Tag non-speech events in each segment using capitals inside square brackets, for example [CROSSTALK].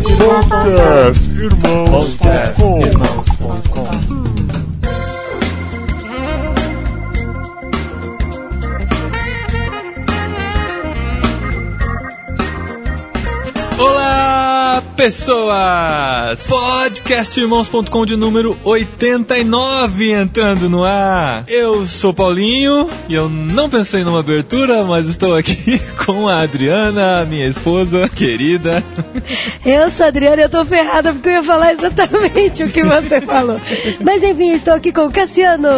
Podcast Irmãos.com Irmãos.com pessoas! Podcastirmãos.com de número 89 entrando no ar. Eu sou Paulinho e eu não pensei numa abertura, mas estou aqui [LAUGHS] com a Adriana, minha esposa querida. Eu sou a Adriana e eu tô ferrada porque eu ia falar exatamente o que você [LAUGHS] falou. Mas enfim, estou aqui com o Cassiano.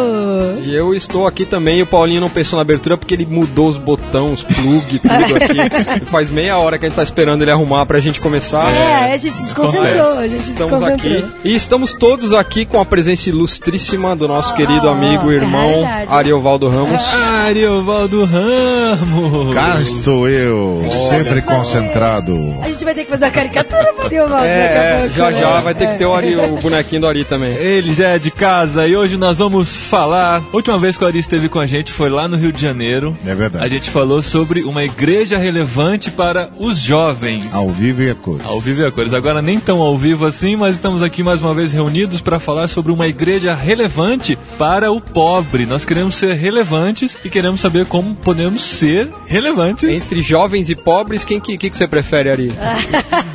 E eu estou aqui também, o Paulinho não pensou na abertura porque ele mudou os botões, plug, tudo aqui. [LAUGHS] Faz meia hora que a gente tá esperando ele arrumar pra gente começar. É, a gente desconcentrou, a gente Estamos desconcentrou. aqui e estamos todos aqui com a presença ilustríssima do nosso querido amigo e é irmão verdade. Ariovaldo Ramos. Ariovaldo Ramos. Cá estou eu, sempre concentrado. A gente vai ter que fazer a caricatura ter uma É, é, já já vai ter que ter o, Ari, o bonequinho do Ari também. Ele já é de casa e hoje nós vamos falar. A última vez que o Ari esteve com a gente foi lá no Rio de Janeiro. É verdade. A gente falou sobre uma igreja relevante para os jovens. Ao vivo e a cores. Ao vivo e a cores. Agora nem tão ao vivo assim, mas estamos aqui mais uma vez reunidos para falar sobre uma igreja relevante para o pobre. Nós queremos ser relevantes e queremos saber como podemos ser relevantes. Entre jovens e pobres, quem que, que, que você prefere, Ari? [LAUGHS]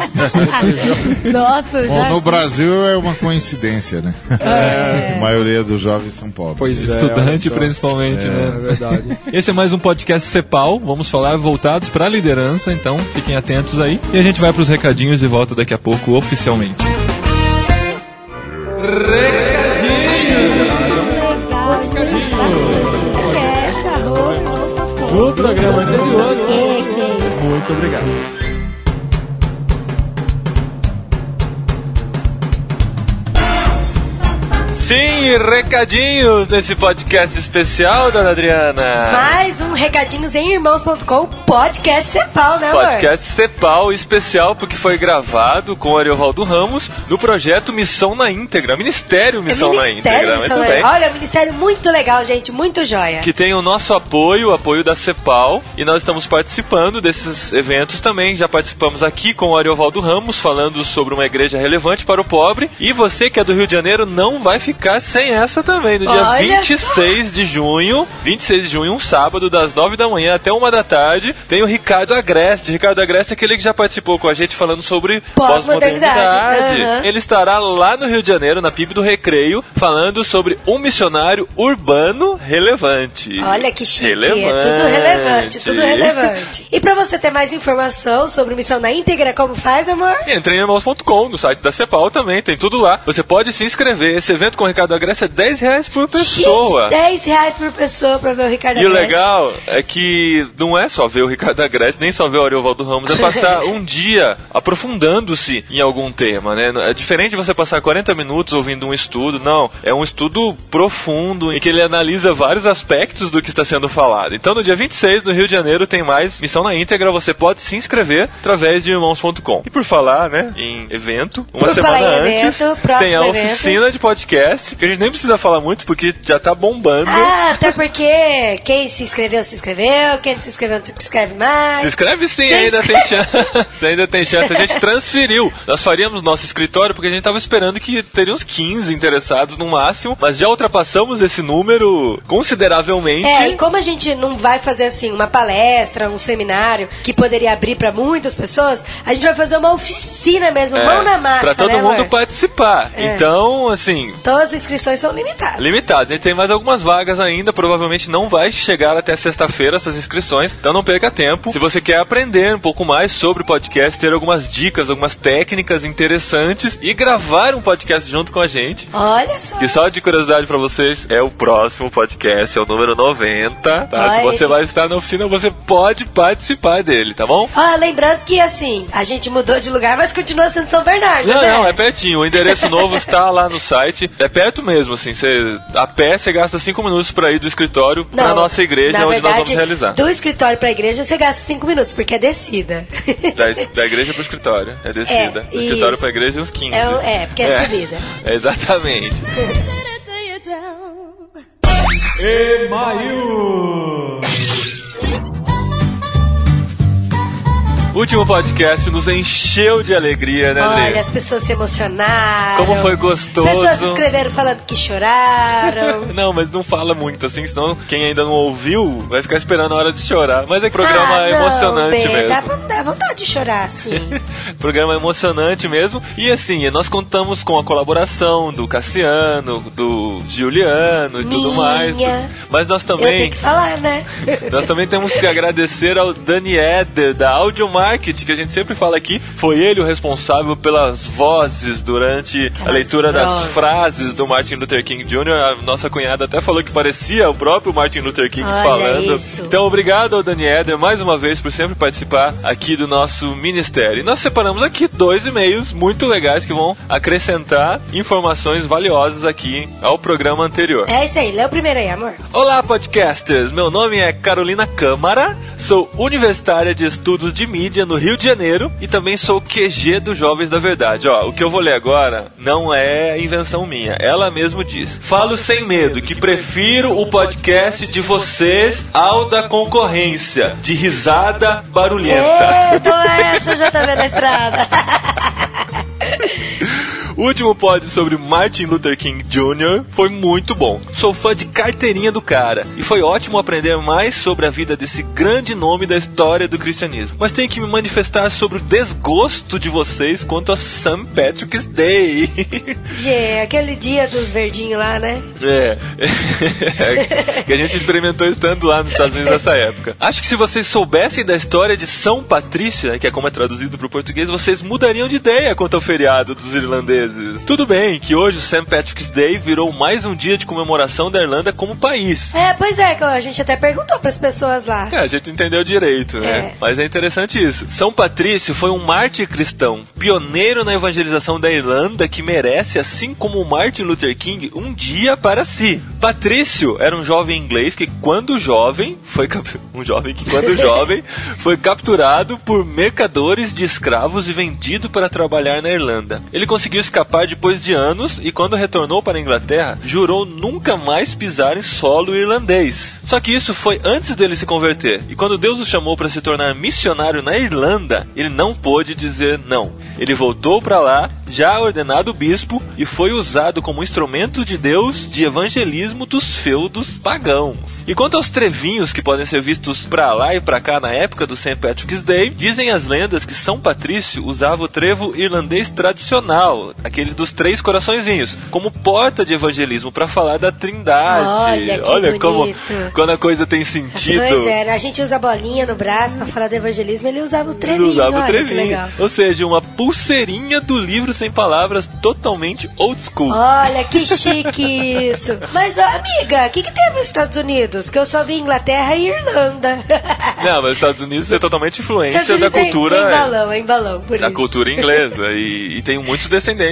Nossa, Bom, já. no Brasil é uma coincidência, né? [LAUGHS] A maioria dos jovens são pobres. Pois é, Estudante só. principalmente, É né? verdade. [LAUGHS] Esse é mais um podcast Cepal. Vamos falar voltados para a liderança, então fiquem atentos aí. E a gente vai para os recadinhos e volta daqui a pouco oficialmente. Arroba, No programa anterior. Muito obrigado. Sim, recadinhos nesse podcast especial, dona Adriana. Mais um recadinhos em irmãos.com, podcast Cepal, né, amor? Podcast Cepal especial porque foi gravado com o Ariovaldo Ramos no projeto Missão na Íntegra, Ministério É Missão na Ministério Íntegra, Missão muito na- bem. Olha, ministério muito legal, gente, muito joia. Que tem o nosso apoio, o apoio da Cepal, e nós estamos participando desses eventos também. Já participamos aqui com o Ariovaldo Ramos, falando sobre uma igreja relevante para o pobre. E você que é do Rio de Janeiro não vai ficar sem essa também. No dia Olha 26 de junho, 26 de junho, um sábado, das 9 da manhã até uma da tarde, tem o Ricardo Agreste. Ricardo Agreste é aquele que já participou com a gente falando sobre Pós-modernidade. Aham. Ele estará lá no Rio de Janeiro, na PIB do Recreio, falando sobre um missionário urbano relevante. Olha que chique, Relevante. é tudo relevante, tudo relevante. E pra você ter mais informação sobre Missão na Íntegra, como faz, amor? Entre em irmãos.com, no site da Cepal também, tem tudo lá. Você pode se inscrever. Esse evento com Ricardo Agreste é 10 reais por pessoa. Gente, 10 reais por pessoa pra ver o Ricardo E o Agreste. legal é que não é só ver o Ricardo Agreste, nem só ver o Ariovaldo Ramos, é passar [LAUGHS] um dia aprofundando-se em algum tema, né? É diferente você passar 40 minutos ouvindo um estudo, não. É um estudo profundo em que ele analisa vários aspectos do que está sendo falado. Então, no dia 26, no Rio de Janeiro, tem mais Missão na íntegra. Você pode se inscrever através de irmãos.com. E por falar, né, em evento, uma Por semana antes, evento, tem a evento. oficina de podcast, que a gente nem precisa falar muito, porque já tá bombando. Ah, até porque quem se inscreveu, se inscreveu, quem não se inscreveu, não se inscreve mais. Se inscreve sim, Se ainda tem chance. [LAUGHS] ainda tem chance. A gente transferiu. Nós faríamos nosso escritório porque a gente tava esperando que teria uns 15 interessados no máximo, mas já ultrapassamos esse número consideravelmente. É, e como a gente não vai fazer assim uma palestra, um seminário que poderia abrir pra muitas pessoas, a gente vai fazer uma oficina mesmo, É, mão na massa, pra todo né, mundo amor? participar. É. Então, assim, Todas as inscrições são limitadas. limitados. A gente tem mais algumas vagas ainda, provavelmente não vai chegar até sexta-feira essas inscrições, então não perca tempo. Se você quer aprender um pouco mais sobre podcast, ter algumas dicas, algumas técnicas interessantes e gravar um podcast junto com a gente, Olha só. E só de curiosidade pra vocês, é o próximo podcast, é o número 90, tá? Se você vai estar na oficina, você pode participar dele, tá bom? Ah, lembrando que assim, a gente mudou de lugar, mas continua sendo São Bernardo, Não, né? não, é pertinho. O endereço novo está lá no site. É perto mesmo, assim. Você, a pé você gasta 5 minutos pra ir do escritório pra Não, nossa igreja, na onde verdade, nós vamos realizar. Do escritório pra igreja você gasta cinco minutos, porque é descida. Da, da igreja pro escritório. É descida. É, do escritório isso. pra igreja, uns 15. É, é, porque é subida. É, [LAUGHS] exatamente. Último podcast nos encheu de alegria, né, Lê? Olha, as pessoas se emocionaram. Como foi gostoso. Pessoas escreveram falando que choraram. [LAUGHS] Não, mas não fala muito assim, senão quem ainda não ouviu vai ficar esperando a hora de chorar. Mas é programa ah, não, emocionante Bê, mesmo. Dá, dá vontade de chorar, sim. [LAUGHS] programa emocionante mesmo. E assim, nós contamos com a colaboração do Cassiano, do Juliano e tudo Minha. mais. Mas nós Eu também. tenho que falar, né? [LAUGHS] Nós também temos que agradecer ao Dani Eder, da Audio Market, que a gente sempre fala aqui. Foi ele o responsável pelas vozes durante a Aquelas leitura das frases do Martin Luther King Jr. A nossa cunhada até falou que parecia o próprio Martin Luther King Olha falando. isso. Então, obrigado ao Dani Eder mais uma vez por sempre participar aqui do nosso ministério. E nós separamos aqui dois e-mails muito legais que vão acrescentar informações valiosas aqui ao programa anterior. É isso aí, lê o primeiro aí, amor. Olá, podcasters! Meu nome é Carolina Câmara, sou universitária de estudos de mídia no Rio de Janeiro e também sou QG dos Jovens da Verdade. Ó, o que eu vou ler agora não é invenção minha, ela mesmo diz. Falo sem medo que prefiro o podcast de vocês ao da concorrência, de risada barulhenta. Eita, essa já tá vendo a estrada. [LAUGHS] O último pod sobre Martin Luther King Jr. foi muito bom. Sou fã de carteirinha do cara e foi ótimo aprender mais sobre a vida desse grande nome da história do cristianismo. Mas tenho que me manifestar sobre o desgosto de vocês quanto a St. Patrick's Day. [LAUGHS] Gê, aquele dia dos verdinhos lá, né? É. [LAUGHS] que a gente experimentou estando lá nos Estados Unidos nessa época. Acho que se vocês soubessem da história de São Patrício, né, que é como é traduzido para o português, vocês mudariam de ideia quanto ao feriado dos irlandeses. Tudo bem que hoje o St. Patrick's Day virou mais um dia de comemoração da Irlanda como país. É, pois é, que a gente até perguntou pras pessoas lá. É, a gente entendeu direito, né? É. Mas é interessante isso. São Patrício foi um mártir cristão, pioneiro na evangelização da Irlanda, que merece, assim como Martin Luther King, um dia para si. Patrício era um jovem inglês que, quando jovem, foi cap- [LAUGHS] um jovem que, quando jovem, [LAUGHS] foi capturado por mercadores de escravos e vendido para trabalhar na Irlanda. Ele conseguiu escapar depois de anos e, quando retornou para a Inglaterra, jurou nunca mais pisar em solo irlandês. Só que isso foi antes dele se converter. E quando Deus o chamou para se tornar missionário na Irlanda, ele não pôde dizer não. Ele voltou para lá, já ordenado bispo, e foi usado como instrumento de Deus de evangelismo dos feudos pagãos. E quanto aos trevinhos que podem ser vistos pra lá e pra cá na época do St. Patrick's Day, dizem as lendas que São Patrício usava o trevo irlandês tradicional, aquele dos três coraçõezinhos, como porta de evangelismo para falar da Trindade. Olha que como bonito. quando a coisa tem sentido. Pois é, a gente usa a bolinha no braço pra falar do evangelismo, ele usava o Ele trevinho. usava o olha trevinho. Ou seja, uma pulseirinha do livro sem palavras totalmente old school. Olha, que chique isso. [LAUGHS] Mas, amiga, o que, que tem a ver com os Estados Unidos? Que eu só vi Inglaterra e Irlanda. [LAUGHS] Não, mas os Estados Unidos é totalmente influência da cultura. É em balão, é em balão, por da isso. cultura inglesa [LAUGHS] e, e tem muitos descendentes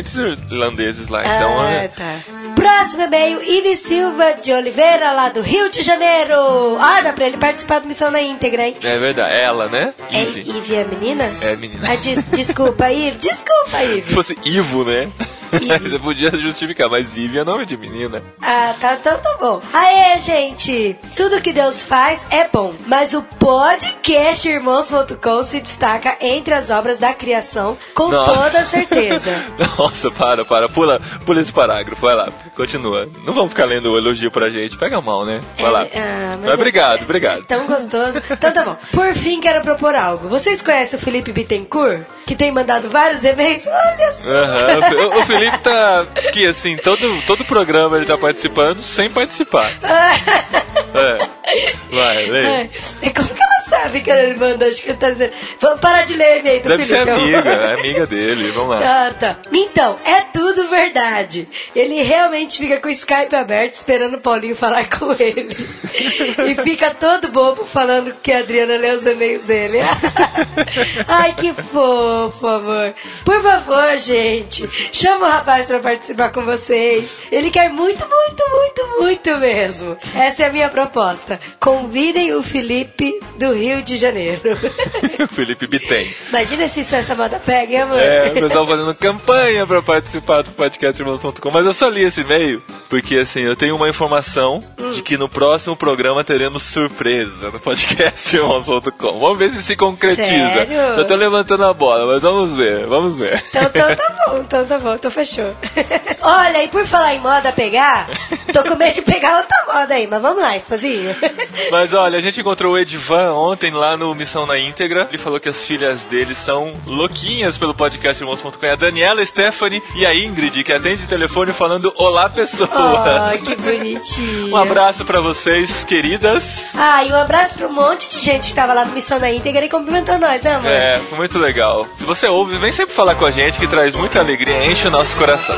irlandeses lá, então ah, é, tá. Próximo e-mail, Ivi Silva de Oliveira, lá do Rio de Janeiro. Ah, dá pra ele participar do Missão na íntegra, hein? é verdade, ela, né? É Ivy. Ivy é menina? É, menina. Ah, des- desculpa, Ivy. Desculpa, [LAUGHS] Se Ivy. fosse Ivo, né? [LAUGHS] Você podia justificar, mas Ivy é nome de menina. Ah, tá, então tá bom. Aê, gente! Tudo que Deus faz é bom, mas o podcast Irmãos.com se destaca entre as obras da criação com Não. toda certeza. [LAUGHS] Nossa, para, para, pula, pula esse parágrafo, vai lá, continua. Não vamos ficar lendo o elogio pra gente, pega mal, né? Vai lá. É, ah, mas Mas é- obrigado, é obrigado. Tão gostoso. Então tá bom. Por fim, quero propor algo. Vocês conhecem o Felipe Bittencourt? Que tem mandado vários e-mails? Olha só. O Fe- O, o Felipe tá aqui, assim, todo, todo programa ele tá participando sem participar. [LAUGHS] É. Vai, lê. Como que ela sabe que ele manda? Acho que ele tá dizendo. Vamos parar de ler e-mail do Deve ser Felipe. amiga, [LAUGHS] é amiga dele, vamos lá. Ah, tá. Então, é tudo verdade. Ele realmente fica com o Skype aberto esperando o Paulinho falar [LAUGHS] com ele. e fica todo bobo falando que a Adriana lê os e-mails dele. [LAUGHS] Ai, que fofo, amor. Por favor, gente, chama o rapaz pra participar com vocês. Ele quer muito, muito, muito, muito mesmo. Essa é a minha proposta. Convidem o Felipe do Rio Rio de Janeiro. [LAUGHS] Felipe Bitem. Imagina se isso essa moda pega, hein, amor? É, o pessoal fazendo campanha pra participar do podcast Irmãos.com. Mas eu só li esse e-mail porque, assim, eu tenho uma informação de que no próximo programa teremos surpresa no podcast Irmãos.com. Vamos ver se se concretiza. Sério? Eu tô levantando a bola, mas vamos ver, vamos ver. Então, então tá bom, então tá bom, então fechou. [LAUGHS] Olha, e por falar em moda pegar, tô com medo de pegar outra moda aí, mas vamos lá, esposinho. Mas olha, a gente encontrou o Edvan ontem lá no Missão na Íntegra. Ele falou que as filhas dele são louquinhas pelo podcast Irmãos.com. É a Daniela, a Stephanie e a Ingrid, que atende o telefone falando Olá, pessoas. Oh, que bonitinho. [LAUGHS] Um abraço pra vocês, queridas. Ah, e um abraço pra um monte de gente que tava lá no Missão da Íntegra e cumprimentou nós, né, amor? É, foi muito legal. Se você ouve, vem sempre falar com a gente que traz muita alegria, enche o nosso coração.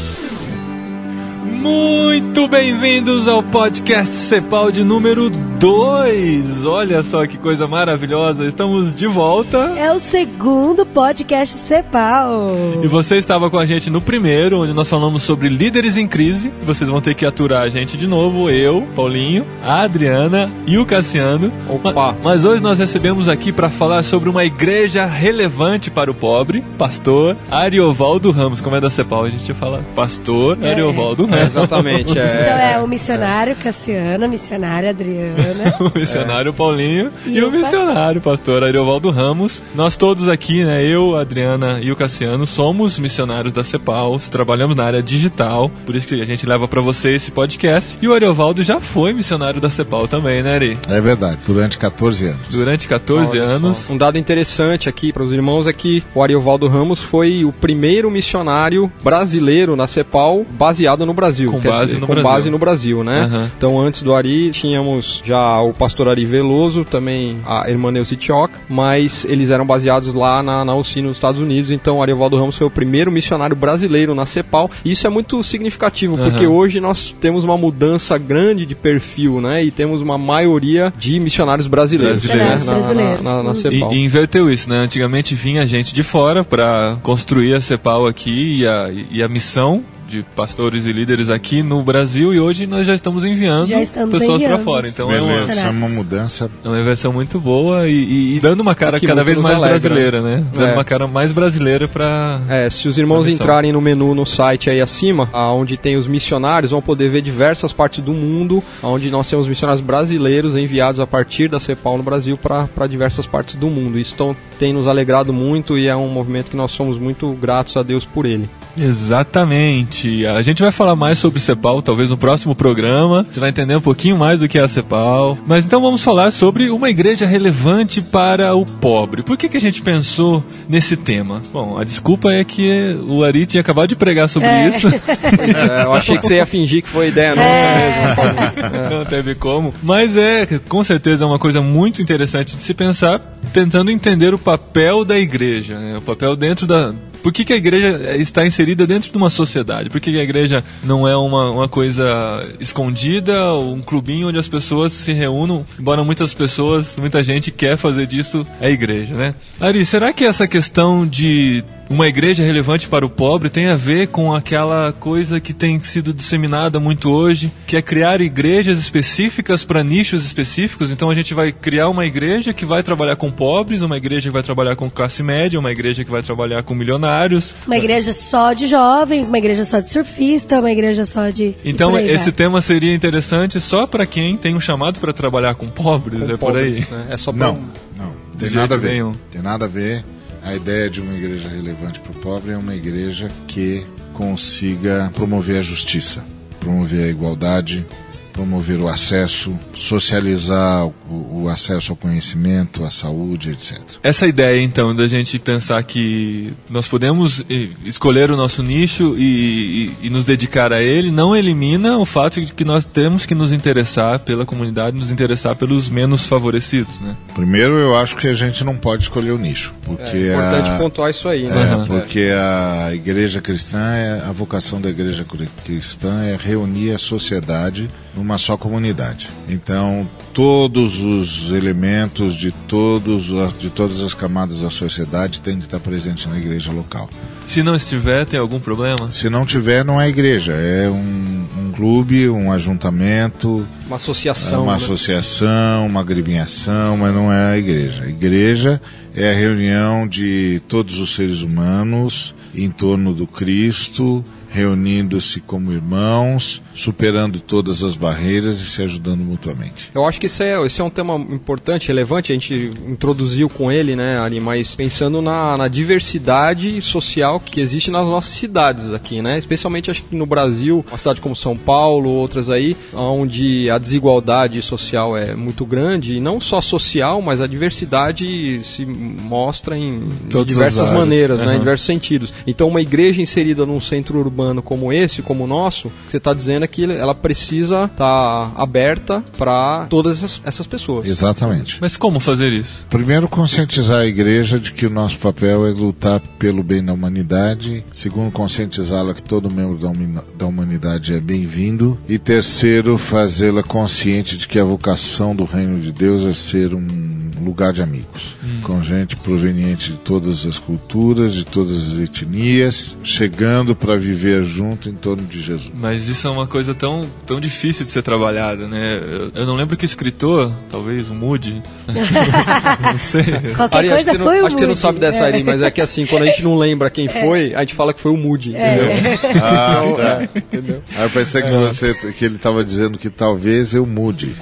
Muito bem-vindos ao podcast Cepal de número 2. Olha só que coisa maravilhosa, estamos de volta. É o segundo podcast Cepal. E você estava com a gente no primeiro, onde nós falamos sobre líderes em crise. Vocês vão ter que aturar a gente de novo, eu, Paulinho, a Adriana e o Cassiano. Opa. Ma- Mas hoje nós recebemos aqui para falar sobre uma igreja relevante para o pobre, pastor Ariovaldo Ramos. Como é da Cepal, a gente fala pastor Ariovaldo É, Exatamente. Então É, é o missionário Cassiano, a missionária Adriana. [LAUGHS] o missionário Paulinho e, E o o missionário pastor Ariovaldo Ramos. Nós todos aqui, né, eu, a Adriana e o Cassiano, somos missionários da Cepal, trabalhamos na área digital, por isso que a gente leva pra você esse podcast. E o Ariovaldo já foi missionário da Cepal também, né, Ari? É verdade, durante 14 anos. Durante 14 anos. um dado interessante aqui para os irmãos é que o Ariovaldo Ramos foi o primeiro missionário brasileiro na CEPAL baseado no Brasil. Com quer base dizer, no com Brasil. base no Brasil, né? Aham. Então antes do Ari tínhamos já o pastor Ari Veloso, também a irmã Neuci Tioca, mas eles eram baseados lá na, na UCI nos Estados Unidos, então o Ariovaldo Ramos foi o primeiro missionário brasileiro na CEPAL, e isso é muito significativo, porque Aham. hoje nós temos uma mudança grande de perfil, né? E temos uma maioria de missionários brasileiros, Brasileiros. né? na, Brasileiros. na, na, na E, CEPAL. e inverteu isso, né? Antigamente vinha gente de fora pra construir a Cepal aqui e a, e a missão de pastores e líderes aqui no Brasil e hoje nós já estamos enviando Já estamos pessoas pra fora. Então é uma, Beleza, é uma mudança. é uma inversão muito boa e, e- e dando uma cara Que cada vez mais alegra. brasileira, né? Dando É. uma cara mais brasileira pra. É, se os irmãos entrarem no menu no site aí acima, onde tem os missionários, vão poder ver diversas partes do mundo, onde nós temos missionários brasileiros enviados a partir da CEPAL no Brasil para diversas partes do mundo. Isso tão- tem nos alegrado muito e é um movimento que nós somos muito gratos a Deus por ele. Exatamente. A gente vai falar mais sobre Cepal, talvez no próximo programa. Você vai entender um pouquinho mais do que é a Cepal. Mas então vamos falar sobre uma igreja relevante para o pobre. Por que, que a gente pensou nesse tema? Bom, a desculpa é que o Ari tinha acabado de pregar sobre isso. [LAUGHS] É, eu achei que você ia fingir que foi ideia nossa mesmo. Paulinho. Não teve como. Mas é, com certeza, é uma coisa muito interessante de se pensar, tentando entender o papel da igreja, né? o papel dentro da. Por que, que a igreja está inserida dentro de uma sociedade? Por que, que a igreja não é uma, uma coisa escondida, um clubinho onde as pessoas se reúnem, embora muitas pessoas, muita gente quer fazer disso a igreja, né? Ari, será que essa questão de uma igreja relevante para o pobre tem a ver com aquela coisa que tem sido disseminada muito hoje, que é criar igrejas específicas para nichos específicos. Então a gente vai criar uma igreja que vai trabalhar com pobres, uma igreja que vai trabalhar com classe média, uma igreja que vai trabalhar com milionários. Uma igreja só de jovens, uma igreja só de surfista, uma igreja só de. Então esse vai. tema seria interessante só para quem tem um chamado para trabalhar com pobres, é por aí. Pobres, né? É só pra- Não, não, tem De nada a ver. nenhum. Tem nada a ver. A ideia de uma igreja relevante para o pobre é uma igreja que consiga promover a justiça, promover a igualdade, promover o acesso, socializar o, o acesso ao conhecimento, à saúde, etc. Essa ideia, então, da gente pensar que nós podemos eh, escolher o nosso nicho e, e- e nos dedicar a ele, não elimina o fato de que nós temos que nos interessar pela comunidade, nos interessar pelos menos favorecidos, né? Primeiro, eu acho que a gente não pode escolher o nicho, porque É importante a, pontuar isso aí, é, né? porque a igreja cristã, é, a vocação da igreja cristã é reunir a sociedade numa só comunidade. Então, todos os elementos de, todos, de todas as camadas da sociedade têm de estar presentes na igreja local. Se não estiver, tem algum problema? Se não tiver, não é igreja, é um, um clube, um ajuntamento, Uma associação. uma né? associação, uma agremiação, mas não é a igreja. A igreja é a reunião de todos os seres humanos em torno do Cristo, reunindo-se como irmãos, superando todas as barreiras e se ajudando mutuamente. Eu acho que esse é, esse é um tema importante, relevante, a gente introduziu com ele, né, Ali, mas pensando na, na diversidade social que existe nas nossas cidades aqui, né, especialmente acho que no Brasil, uma cidade como São Paulo, outras aí, onde a desigualdade social é muito grande, e não só social, mas a diversidade se mostra em, em diversas maneiras, né, Aham. em diversos sentidos. Então, uma igreja inserida num centro urbano como esse, como o nosso, você está dizendo é que ela precisa estar aberta para todas essas, pessoas. Exatamente. Mas como fazer isso? Primeiro, conscientizar a igreja de que o nosso papel é lutar pelo bem da humanidade. Segundo, conscientizá-la que todo membro da humanidade é bem-vindo. E terceiro, fazê-la consciente de que a vocação do reino de Deus é ser um lugar de amigos, com gente proveniente de todas as culturas, de todas as etnias, chegando para viver junto em torno de Jesus. Mas isso é uma coisa tão, tão difícil de ser trabalhada, né? Eu, eu não lembro que escritor, talvez o Moody, [LAUGHS] não sei. Qualquer Ari, acho que coisa você não, acho que você não sabe dessa É. aí, mas é que assim, quando a gente não lembra quem foi, a gente fala que foi o Moody, entendeu? [LAUGHS] Ah, tá. Entendeu? Aí eu pensei que, você, que ele estava dizendo que talvez eu mude. [LAUGHS]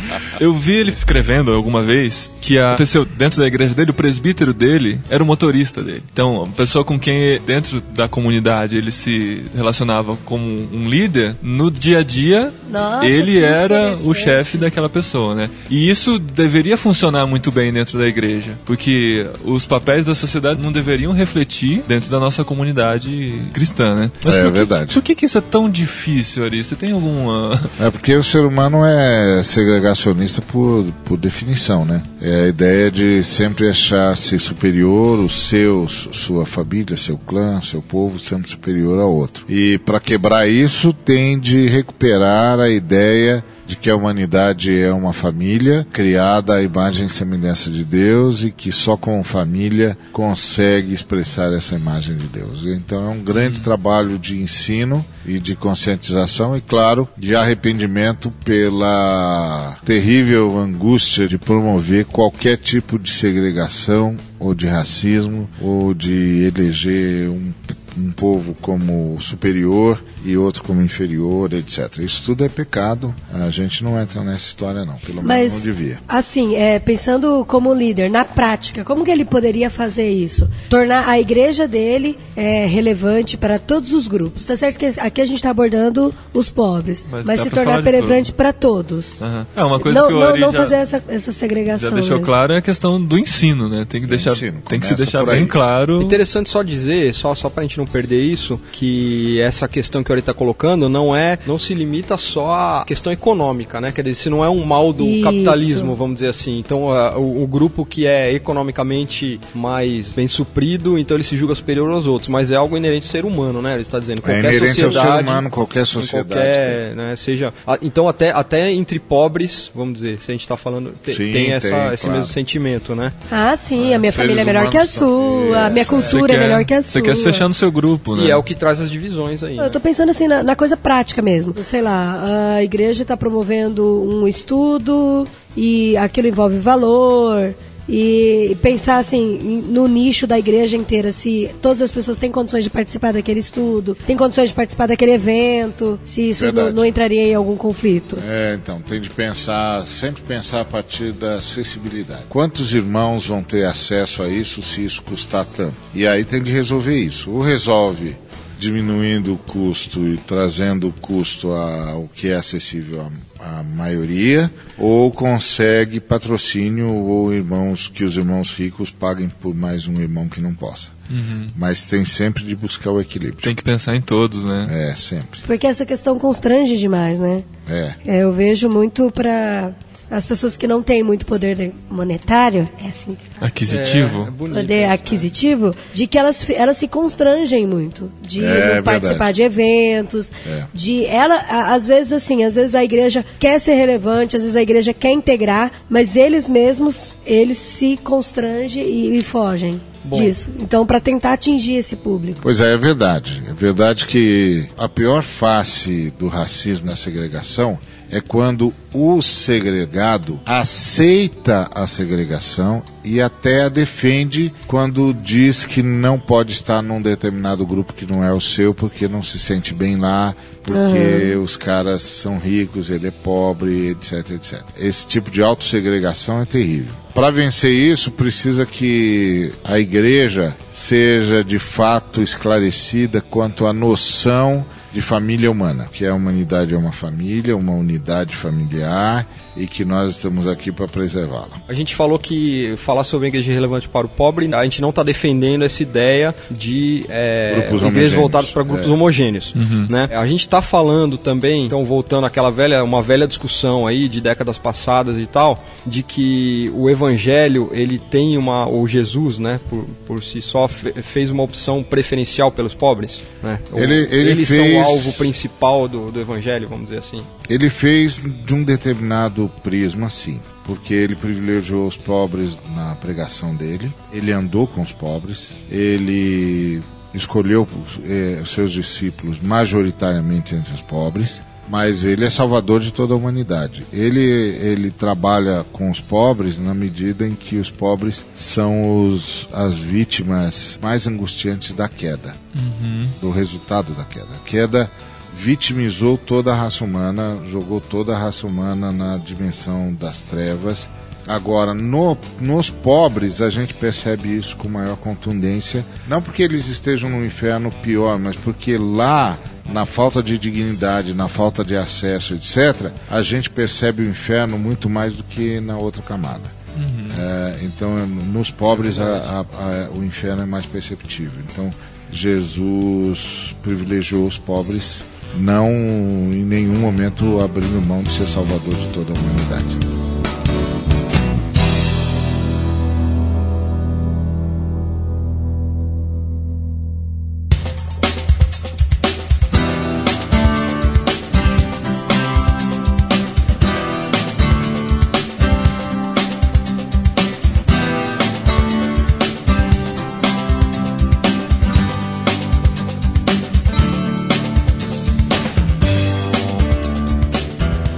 [LAUGHS] Eu vi ele escrevendo alguma vez que aconteceu dentro da igreja dele, o presbítero dele era o motorista dele. Então, a pessoa com quem dentro da comunidade ele se relacionava como um líder, no dia a dia Nossa, ele era o chefe daquela pessoa, né? E isso deveria funcionar muito bem dentro da igreja, porque os papéis da sociedade não deveriam refletir dentro da nossa comunidade cristã, né? É, por que, verdade. Por que, que isso é tão difícil, Ari? Você tem alguma É porque o ser humano é segregacionista por, por definição, né? É a ideia de sempre achar-se superior, o seu, sua família, seu clã, seu povo sempre superior ao outro. E para quebrar isso, tem de recuperar a ideia de que a humanidade é uma família criada à imagem e semelhança de Deus e que só com família consegue expressar essa imagem de Deus. Então é um grande trabalho de ensino e de conscientização e, claro, de arrependimento pela terrível angústia de promover qualquer tipo de segregação ou de racismo ou de eleger um um povo como superior e outro como inferior, etc. Isso tudo é pecado. A gente não entra nessa história, não. Pelo menos Mas, não devia. assim, é, pensando como líder, na prática, como que ele poderia fazer isso? Tornar a igreja dele é, relevante para todos os grupos. É certo que aqui a gente está abordando os pobres, Mas mas, se tornar relevante para todos. Aham. É uma coisa não que o não, Ari não já, fazer essa, essa segregação. já deixou né? claro é a questão do ensino, né? Tem que deixar, ensino, tem que se deixar bem claro. Interessante só dizer, só, só pra gente não perder isso, que essa questão que o Ari tá colocando não é, não se limita só à questão econômica, né? Quer dizer, se não é um mal do Isso. capitalismo, vamos dizer assim. Então, ah, o, o grupo que é economicamente mais bem suprido, então ele se julga superior aos outros, mas é algo inerente ao ser humano, né? Ele está dizendo É qualquer inerente ao sociedade, ser humano, qualquer sociedade. qualquer, né, seja, ah, então até até entre pobres, vamos dizer, se a gente está falando, te- Sim, tem essa, tem, esse claro. mesmo sentimento, né? Ah, sim, a minha Seres família é melhor que a sua, a minha cultura é melhor que a sua. Você quer se fechar no seu grupo, né? E é o que traz as divisões aí. Eu né? tô pensando assim na, na coisa prática mesmo. Sei lá, a igreja está promovendo um estudo e aquilo envolve valor. E pensar assim no nicho da igreja inteira, se todas as pessoas têm condições de participar daquele estudo, têm condições de participar daquele evento, se isso não, não entraria em algum conflito. É, então, tem de pensar, sempre pensar a partir da acessibilidade. Quantos irmãos vão ter acesso a isso se isso custar tanto? E aí tem de resolver isso. Ou resolve diminuindo o custo e trazendo o custo ao que é acessível à, à maioria, ou consegue patrocínio ou irmãos que os irmãos ricos paguem por mais um irmão que não possa. Mas tem sempre de buscar o equilíbrio. Tem que pensar em todos, né? É, sempre. Porque essa questão constrange demais, né? É. É, eu vejo muito para as pessoas que não têm muito poder monetário, é assim que fala, Aquisitivo. É bonito poder isso, aquisitivo, de que elas, elas se constrangem muito de É não participar verdade. de eventos, É. de ela, às vezes assim, às vezes a igreja quer ser relevante, às vezes a igreja quer integrar, mas eles mesmos, eles se constrangem e, e fogem Bom. disso. Então, para tentar atingir esse público. Pois é, é verdade. É verdade que a pior face do racismo na segregação é quando o segregado aceita a segregação e até a defende quando diz que não pode estar num determinado grupo que não é o seu porque não se sente bem lá, porque os caras são ricos, ele é pobre, etc, etc. Esse tipo de autossegregação é terrível. Para vencer isso, precisa que a igreja seja de fato esclarecida quanto à noção de família humana, que a humanidade é uma família, uma unidade familiar e que nós estamos aqui para preservá-la. A gente falou que falar sobre a igreja relevante para o pobre, a gente não está defendendo essa ideia de é, Grupos igrejas voltadas para grupos É. homogêneos. Né? A gente está falando também, então voltando àquela velha, uma velha discussão aí de décadas passadas e tal, de que o evangelho ele tem uma, ou Jesus, né, por, por si só fe- fez uma opção preferencial pelos pobres, né? Ele- ele eles fez- são o alvo principal do, do evangelho, vamos dizer assim. Ele fez de um determinado prisma, sim, porque ele privilegiou os pobres na pregação dele, ele andou com os pobres, ele escolheu eh, os seus discípulos majoritariamente entre os pobres, mas ele é salvador de toda a humanidade. Ele, ele trabalha com os pobres na medida em que os pobres são os, as vítimas mais angustiantes da queda, do resultado da queda. A queda vitimizou toda a raça humana, jogou toda a raça humana na dimensão das trevas. Agora, no- nos pobres, a gente percebe isso com maior contundência, não porque eles estejam no inferno pior, mas porque lá, na falta de dignidade, na falta de acesso, etc., a gente percebe o inferno muito mais do que na outra camada. É, então, nos pobres, a- a- a- o inferno é mais perceptível. Então, Jesus privilegiou os pobres, não em nenhum momento abrindo mão de ser salvador de toda a humanidade.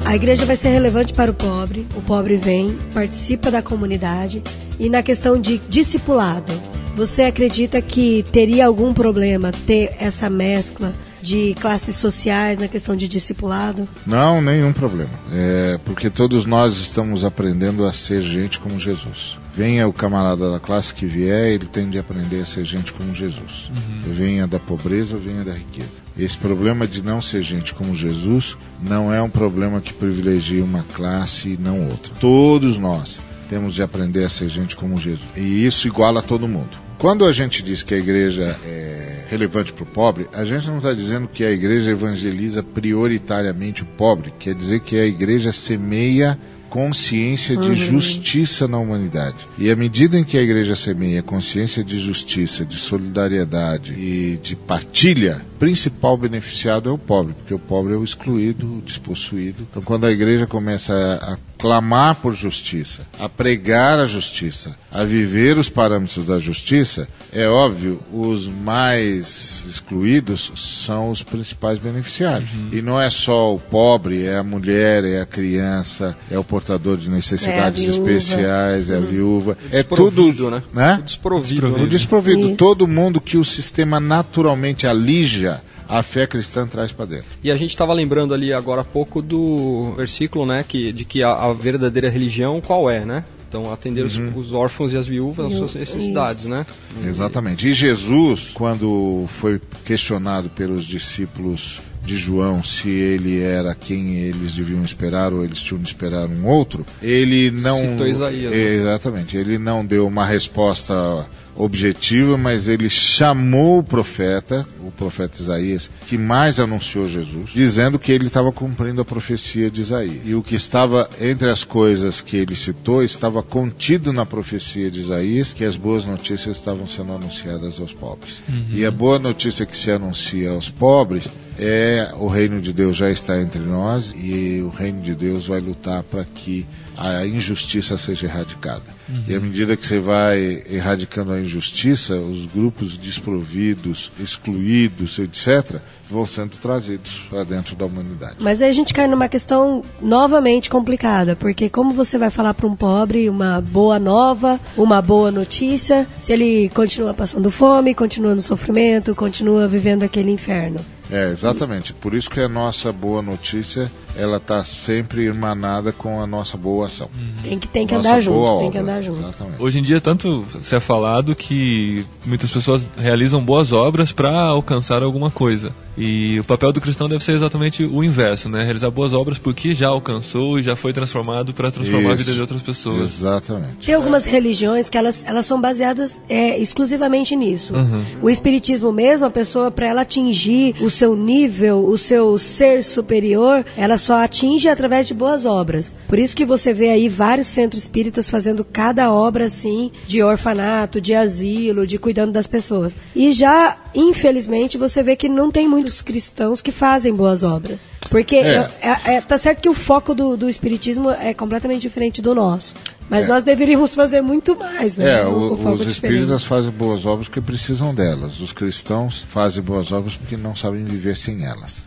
A igreja vai ser relevante para o pobre, o pobre vem, participa da comunidade e na questão de discipulado. Você acredita que teria algum problema ter essa mescla de classes sociais na questão de discipulado? Não, nenhum problema. É porque todos nós estamos aprendendo a ser gente como Jesus. Venha o camarada da classe que vier, ele tem de aprender a ser gente como Jesus. Venha da pobreza ou venha da riqueza. Esse problema de não ser gente como Jesus não é um problema que privilegia uma classe e não outra. Todos nós temos de aprender a ser gente como Jesus. E isso iguala todo mundo. Quando a gente diz que a igreja é relevante para o pobre, a gente não está dizendo que a igreja evangeliza prioritariamente o pobre, quer dizer que a igreja semeia consciência de justiça na humanidade. E à medida em que a igreja semeia consciência de justiça, de solidariedade e de partilha, principal beneficiado é o pobre, porque o pobre é o excluído, o despossuído. Então, quando a igreja começa a, a clamar por justiça, a pregar a justiça, a viver os parâmetros da justiça, é óbvio, os mais excluídos são os principais beneficiários. E não é só o pobre, é a mulher, é a criança, é o portador de necessidades É especiais, é a viúva. É Desprovido, tudo, né? né? O desprovido. O né? desprovido. Isso. Todo mundo que o sistema naturalmente alija, a fé cristã traz para dentro. E a gente estava lembrando ali agora há pouco do versículo, né, que, de que a, a verdadeira religião qual é, né? Então, atender os, os órfãos e as viúvas às suas necessidades, né? Exatamente. E Jesus, quando foi questionado pelos discípulos de João se ele era quem eles deviam esperar ou eles tinham de esperar um outro, ele não. Citou Isaías, né? Exatamente. Ele não deu uma resposta objetiva, mas ele chamou o profeta, o profeta Isaías, que mais anunciou Jesus, dizendo que ele estava cumprindo a profecia de Isaías. E o que estava entre as coisas que ele citou estava contido na profecia de Isaías, que as boas notícias estavam sendo anunciadas aos pobres. E a boa notícia que se anuncia aos pobres é o reino de Deus já está entre nós e o reino de Deus vai lutar para que a injustiça seja erradicada. E à medida que você vai erradicando a injustiça, os grupos desprovidos, excluídos, etc., vão sendo trazidos para dentro da humanidade. Mas aí a gente cai numa questão novamente complicada, porque como você vai falar para um pobre uma boa nova, uma boa notícia, se ele continua passando fome, continua no sofrimento, continua vivendo aquele inferno? É, exatamente. Por isso que a nossa boa notícia, ela está sempre irmanada com a nossa boa ação. Tem que, tem que Nossa andar junto, tem que obra. andar junto. Exatamente. Hoje em dia, tanto se é falado que muitas pessoas realizam boas obras para alcançar alguma coisa. E o papel do cristão deve ser exatamente o inverso, né? Realizar boas obras porque já alcançou e já foi transformado para transformar a vida Isso. de outras pessoas. Exatamente. Tem algumas religiões que elas, elas são baseadas é, exclusivamente nisso. Uhum. O espiritismo mesmo, a pessoa, para ela atingir o seu nível, o seu ser superior, ela só atinge através de boas obras. Por isso que você vê aí vários centros espíritas fazendo cada obra assim, de orfanato, de asilo, de cuidando das pessoas. E já, infelizmente, você vê que não tem muitos cristãos que fazem boas obras. Porque É. é, é- tá certo que o foco do, do espiritismo é completamente diferente do nosso. Mas É. nós deveríamos fazer muito mais, né? É, O- o- os é espíritas diferente. fazem boas obras porque precisam delas. Os cristãos fazem boas obras porque não sabem viver sem elas.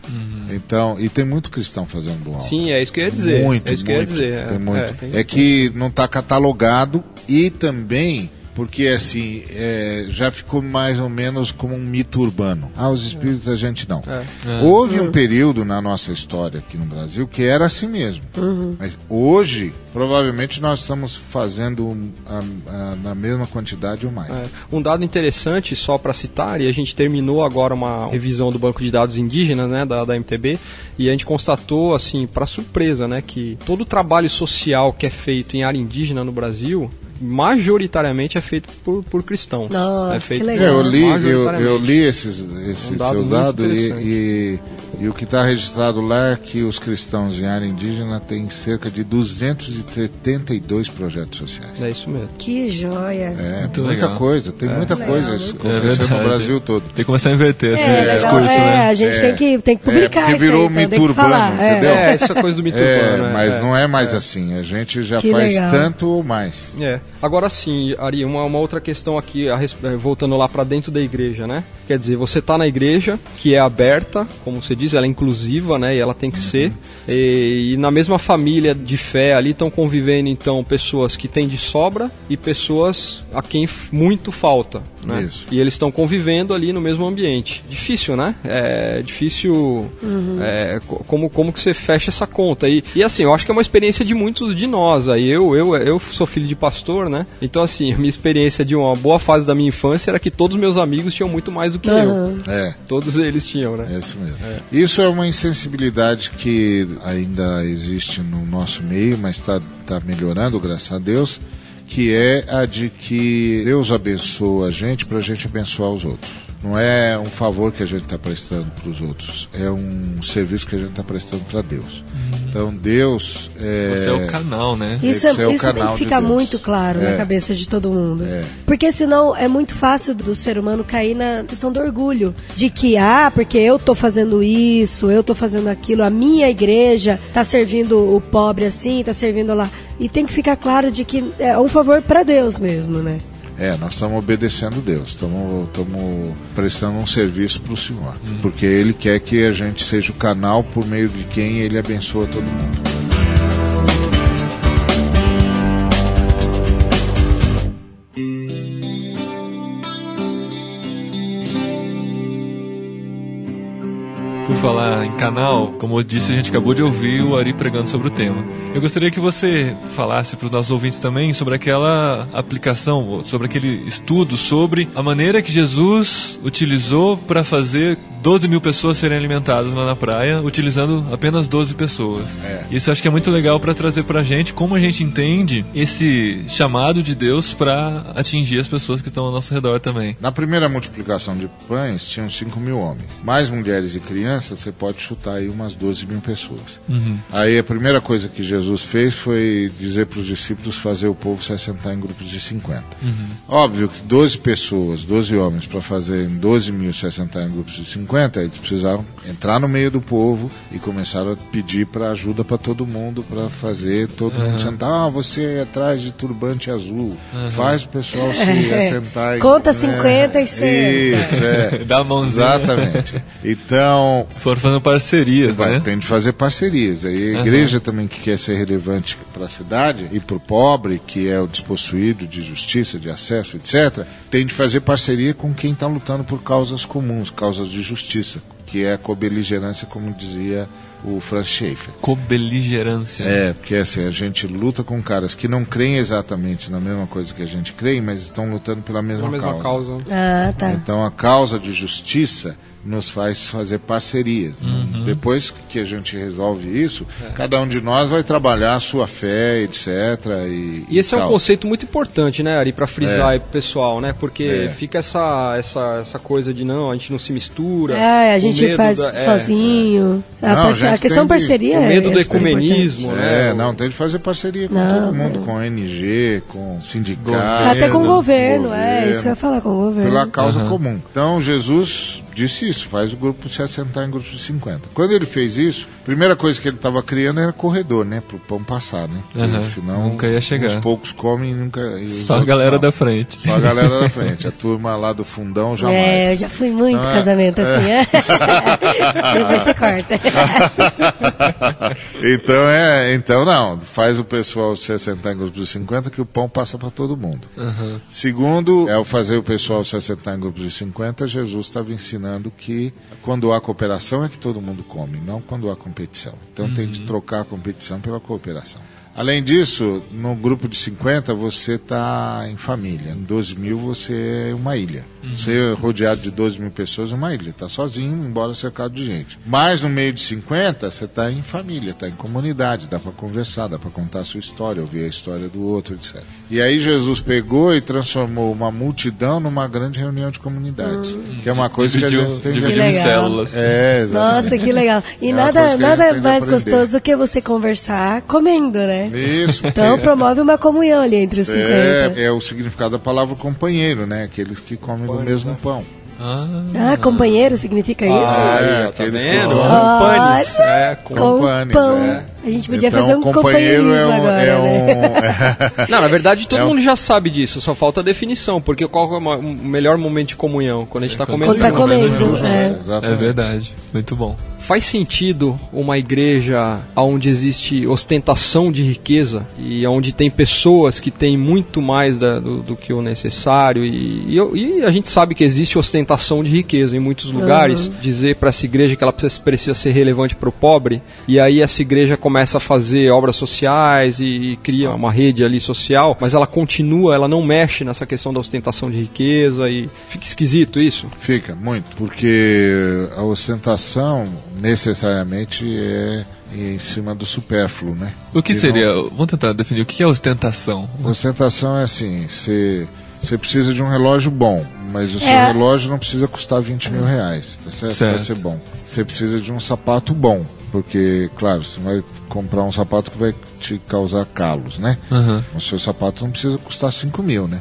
Então, e tem muito cristão fazendo boa obra. Sim, é isso que eu ia dizer. Muito, é isso que eu ia muito, dizer. tem é, muito. é, tem- É que não está catalogado e também porque assim é, já ficou mais ou menos como um mito urbano. Ah, os espíritos a gente não. É. Houve um período na nossa história aqui no Brasil que era assim mesmo. Mas hoje, provavelmente, nós estamos fazendo a- a- na mesma quantidade ou mais. É. Um dado interessante, só para citar, e a gente terminou agora uma revisão do banco de dados indígenas, né, da, da MTB, e a gente constatou, assim, para surpresa, né, que todo o trabalho social que é feito em área indígena no Brasil, majoritariamente é feito por, por cristãos. Nossa, é feito que É, legal. eu li, eu, eu li esses, esse Um dado seu muito dado e, e, e o que está registrado lá é que os cristãos em área indígena têm cerca de 272 projetos sociais. É isso mesmo. Que joia. É, Muito muita legal. coisa, tem muita Legal, coisa muito isso É acontecendo no verdade. Brasil todo. Tem que começar a inverter esse É, legal, discurso, é, né? a gente É. tem, que, tem que É, publicar isso virou aí, um então, mito tem que urbano, falar. é. entendeu? É, essa coisa do mito É, urbano, né? mas É. não é mais assim, a gente já Que faz legal. tanto ou mais. É. Agora sim, Ari, uma, uma outra questão aqui, a eh, voltando lá para dentro da igreja, né? Quer dizer, você tá na igreja, que é aberta, como você diz, ela é inclusiva, né? E ela tem que ser. E, e na mesma família de fé ali estão convivendo, então, pessoas que têm de sobra e pessoas a quem muito falta, né? Isso. E eles estão convivendo ali no mesmo ambiente. Difícil, né? É difícil. é, co- como, como que você fecha essa conta? E, e assim, eu acho que é uma experiência de muitos de nós. Aí eu, eu, eu sou filho de pastor, né? Então, assim, a minha experiência de uma boa fase da minha infância era que todos os meus amigos tinham muito mais do que Aham. eu. É. Todos eles tinham, né? É isso mesmo. Isso é uma insensibilidade que ainda existe no nosso meio, mas está tá melhorando, graças a Deus, que é a de que Deus abençoa a gente para a gente abençoar os outros. Não é um favor que a gente está prestando para os outros, é um serviço que a gente está prestando para Deus. Então Deus é, Você é o canal, né? Isso, é, é isso tem canal que de ficar Deus. muito claro na É. cabeça de todo mundo. É. Porque senão é muito fácil do ser humano cair na questão do orgulho. De que, ah, porque eu tô fazendo isso, eu tô fazendo aquilo, a minha igreja tá servindo o pobre assim, tá servindo lá. E tem que ficar claro de que é um favor para Deus mesmo, né? É, nós estamos obedecendo Deus, estamos estamos prestando um serviço para o Senhor, porque Ele quer que a gente seja o canal por meio de quem Ele abençoa todo mundo. Falar em canal, como eu disse, a gente acabou de ouvir o Ari pregando sobre o tema. Eu gostaria que você falasse para os nossos ouvintes também sobre aquela aplicação, sobre aquele estudo sobre a maneira que Jesus utilizou para fazer 12 mil pessoas serem alimentadas lá na praia, utilizando apenas 12 pessoas. É. Isso acho que é muito legal para trazer pra gente como a gente entende esse chamado de Deus para atingir as pessoas que estão ao nosso redor também. Na primeira multiplicação de pães, tinham 5 mil homens. Mais mulheres e crianças, você pode chutar aí umas 12 mil pessoas. Aí a primeira coisa que Jesus fez foi dizer para os discípulos fazer o povo se assentar em grupos de 50. Óbvio que 12 pessoas, 12 homens, para fazer 12 mil se assentar em grupos de 50, eles precisaram entrar no meio do povo e começaram a pedir para ajuda para todo mundo, para fazer todo mundo sentar. Ah, você é atrás de turbante azul, faz o pessoal se assentar. Conta 50 e senta. Isso, é. [LAUGHS] Dá a mãozinha. Exatamente. Então, Foram fazendo parcerias, Vai, né? tem de fazer parcerias. Aí a igreja também que quer ser relevante para a cidade e para o pobre, que é o despossuído de justiça, de acesso, etc., tem de fazer parceria com quem está lutando por causas comuns, causas de justiça, que é a cobeligerância, como dizia o Franz Schaeffer. Cobeligerância. É, porque assim, a gente luta com caras que não creem exatamente na mesma coisa que a gente crê, mas estão lutando pela mesma, mesma causa. Ah, tá. então a causa de justiça nos faz fazer parcerias. né? Uhum. Depois que a gente resolve isso, É. cada um de nós vai trabalhar a sua fé, etc. E, E esse é um conceito muito importante, né, Ari, pra frisar É. aí pro pessoal, né? Porque É. fica essa, essa, essa coisa de não, a gente não se mistura. É, a gente faz da- é, sozinho. A, Não, a parce- a questão de- parceria O é medo do é super ecumenismo, né? É, não, tem de fazer parceria com Não, todo mundo, com ONG, com sindicato. Até com o governo, governo, é, isso que eu ia falar com o governo. pela causa comum. Então Jesus disse isso, faz o grupo se assentar em grupos de 50. Quando ele fez isso, a primeira coisa que ele estava criando era corredor, né, pro pão passar, né? Porque Aham, Senão nunca ia chegar. Os poucos comem e nunca e Só a galera não. da frente. Só a galera da [LAUGHS] frente, a turma lá do fundão jamais. É, eu já fui muito Não é? casamento assim, é. [LAUGHS] Depois você corta. [LAUGHS] então é, então não, faz o pessoal se assentar em grupos de 50 que o pão passa para todo mundo. Segundo, ao fazer o pessoal se assentar em grupos de 50, Jesus estava ensinando que quando há cooperação é que todo mundo come, não quando há competição. Então tem de trocar a competição pela cooperação. Além disso, no grupo de 50 você está em família. Em 12 mil você é uma ilha. Você é rodeado de 12 mil pessoas é uma ilha. Está sozinho, embora cercado de gente. Mas no meio de 50 você está em família, está em comunidade. Dá para conversar, dá para contar a sua história, ouvir a história do outro, etc. E aí Jesus pegou e transformou uma multidão numa grande reunião de comunidades. Que é uma coisa que a Dividiu, gente tem de... dividiu em células. É, exatamente. Nossa, que legal. E É nada, que nada mais aprender. gostoso do que você conversar comendo, né? Isso. Então promove uma comunhão ali entre os 50. É, é o significado da palavra companheiro, né? Aqueles que comem do mesmo pão. Ah, companheiro significa isso? Ah, É, tá vendo? Companes. É. Com Companes, pão. é. A gente podia Então, fazer um companheiro é um, agora, é um- né? [LAUGHS] [LAUGHS] Não, na verdade todo É um- mundo já sabe disso, só falta a definição, porque qual é o melhor momento de comunhão? Quando a gente tá comendo Quando tá junto. comendo, é. É verdade. Muito bom. Faz sentido uma igreja onde existe ostentação de riqueza e onde tem pessoas que têm muito mais da- do, do que o necessário e, e e a gente sabe que existe ostentação de riqueza em muitos lugares. Dizer para essa igreja que ela precisa, precisa ser relevante para o pobre e aí essa igreja começa a fazer obras sociais e, e cria uma rede ali social, mas ela continua, ela não mexe nessa questão da ostentação de riqueza e fica esquisito isso. Fica, muito. Porque a ostentação necessariamente é em cima do supérfluo, né? O que E seria? Vamos tentar definir o que é ostentação. não- ostentação é assim, você... Você precisa de um relógio bom, mas o seu É. relógio não precisa custar 20 mil reais, tá certo? Certo. Pra ser bom. Você precisa de um sapato bom, porque, claro, você vai comprar um sapato que vai te causar calos, né? Aham. O seu sapato não precisa custar 5 mil, né?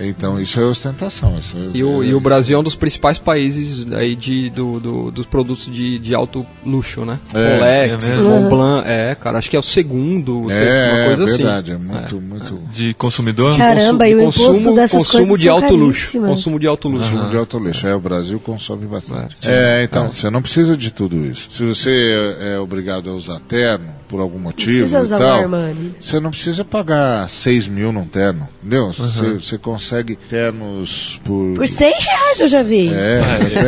Então isso é ostentação. Isso é- E o, é- e o Brasil é um dos principais países aí de, do, do- dos produtos de, de alto luxo, né? É, Rolex, é? Montblanc, é, cara, acho que é o segundo, É, uma coisa é assim. verdade, é muito, muito De consumidor? Caramba, e o imposto consumo, dessas consumo coisas de alto luxo, consumo de alto luxo. consumo de alto lixo. É, o Brasil consome bastante. É, É, então, você não precisa de tudo isso. Se você é, é obrigado a usar terno, por algum motivo precisa e usar tal. Armani. Você não precisa pagar 6 mil num terno, entendeu? Você, você consegue ternos por. Por 100 reais eu já vi. É,